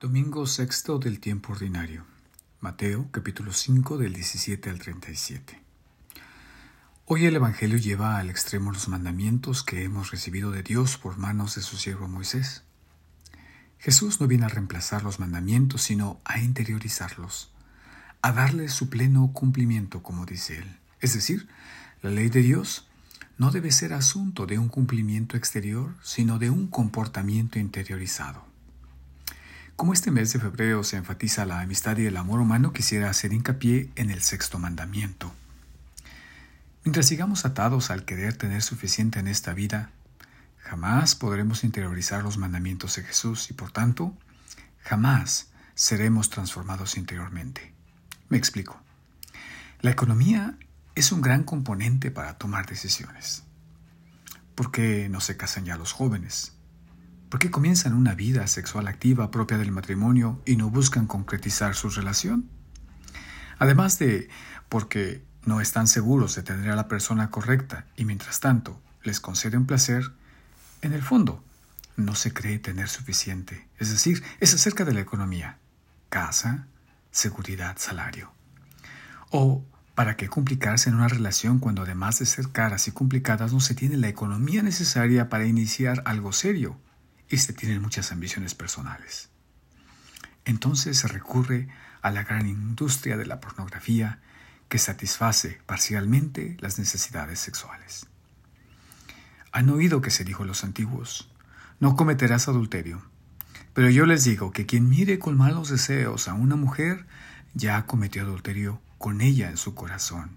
Domingo sexto del tiempo ordinario. Mateo capítulo 5 del 17 al 37. Hoy el Evangelio lleva al extremo los mandamientos que hemos recibido de Dios por manos de su siervo Moisés. Jesús no viene a reemplazar los mandamientos, sino a interiorizarlos, a darles su pleno cumplimiento, como dice él. Es decir, la ley de Dios no debe ser asunto de un cumplimiento exterior, sino de un comportamiento interiorizado. Como este mes de febrero se enfatiza la amistad y el amor humano, quisiera hacer hincapié en el sexto mandamiento. Mientras sigamos atados al querer tener suficiente en esta vida, jamás podremos interiorizar los mandamientos de Jesús y por tanto, jamás seremos transformados interiormente. Me explico. La economía es un gran componente para tomar decisiones. ¿Por qué no se casan ya los jóvenes? ¿Por qué comienzan una vida sexual activa propia del matrimonio y no buscan concretizar su relación? Además de porque no están seguros de tener a la persona correcta y mientras tanto les conceden placer, en el fondo no se cree tener suficiente. Es decir, es acerca de la economía. Casa, seguridad, salario. O ¿Para qué complicarse en una relación cuando además de ser caras y complicadas no se tiene la economía necesaria para iniciar algo serio? Y se tienen muchas ambiciones personales. Entonces se recurre a la gran industria de la pornografía que satisface parcialmente las necesidades sexuales. Han oído que se dijo a los antiguos, no cometerás adulterio. Pero yo les digo que quien mire con malos deseos a una mujer ya cometió adulterio con ella en su corazón.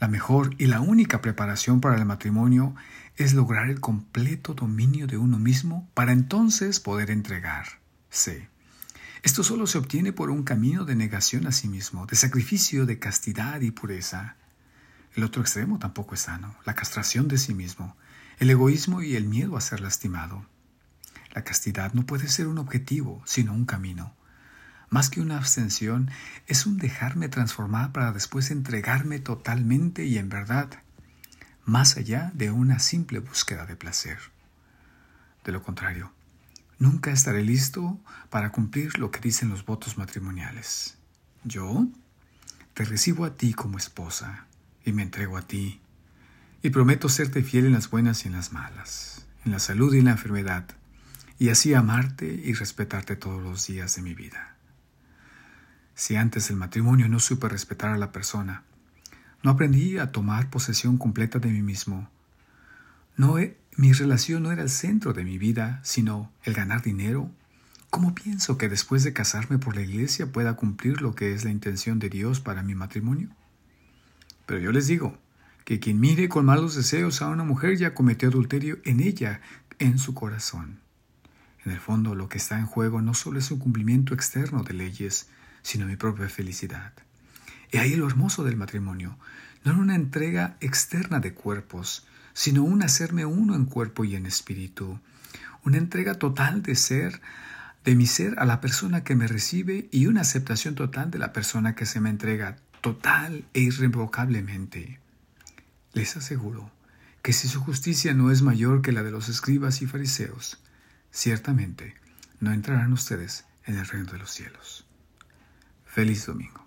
La mejor y la única preparación para el matrimonio es lograr el completo dominio de uno mismo para entonces poder entregarse. Esto solo se obtiene por un camino de negación a sí mismo, de sacrificio, de castidad y pureza. El otro extremo tampoco es sano, la castración de sí mismo, el egoísmo y el miedo a ser lastimado. La castidad no puede ser un objetivo, sino un camino. Más que una abstención, es un dejarme transformar para después entregarme totalmente y en verdad más allá de una simple búsqueda de placer. De lo contrario, nunca estaré listo para cumplir lo que dicen los votos matrimoniales. Yo te recibo a ti como esposa y me entrego a ti, y prometo serte fiel en las buenas y en las malas, en la salud y en la enfermedad, y así amarte y respetarte todos los días de mi vida. Si antes del matrimonio no supe respetar a la persona, no aprendí a tomar posesión completa de mí mismo. No, mi relación no era el centro de mi vida, sino el ganar dinero. ¿Cómo pienso que después de casarme por la iglesia pueda cumplir lo que es la intención de Dios para mi matrimonio? Pero yo les digo que quien mire con malos deseos a una mujer ya cometió adulterio en ella, en su corazón. En el fondo lo que está en juego no solo es un cumplimiento externo de leyes, sino mi propia felicidad. Y ahí lo hermoso del matrimonio, no una entrega externa de cuerpos, sino un hacerme uno en cuerpo y en espíritu, una entrega total de ser, de mi ser a la persona que me recibe y una aceptación total de la persona que se me entrega, total e irrevocablemente. Les aseguro que si su justicia no es mayor que la de los escribas y fariseos, ciertamente no entrarán ustedes en el reino de los cielos. Feliz domingo.